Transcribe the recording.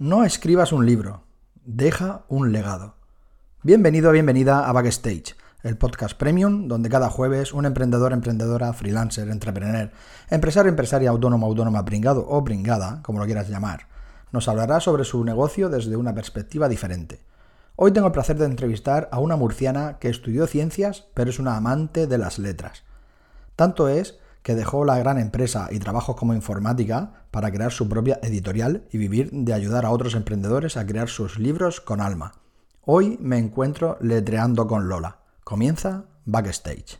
No escribas un libro, deja un legado. Bienvenido, bienvenida a Backstage, el podcast premium donde cada jueves un emprendedor, emprendedora, freelancer, entrepreneur, empresario, empresaria, autónomo, autónoma, pringado o pringada, como lo quieras llamar, nos hablará sobre su negocio desde una perspectiva diferente. Hoy tengo el placer de entrevistar a una murciana que estudió ciencias, pero es una amante de las letras. Tanto es que dejó la gran empresa y trabajos como informática para crear su propia editorial y vivir de ayudar a otros emprendedores a crear sus libros con alma. Hoy me encuentro letreando con Lola. Comienza Backstage.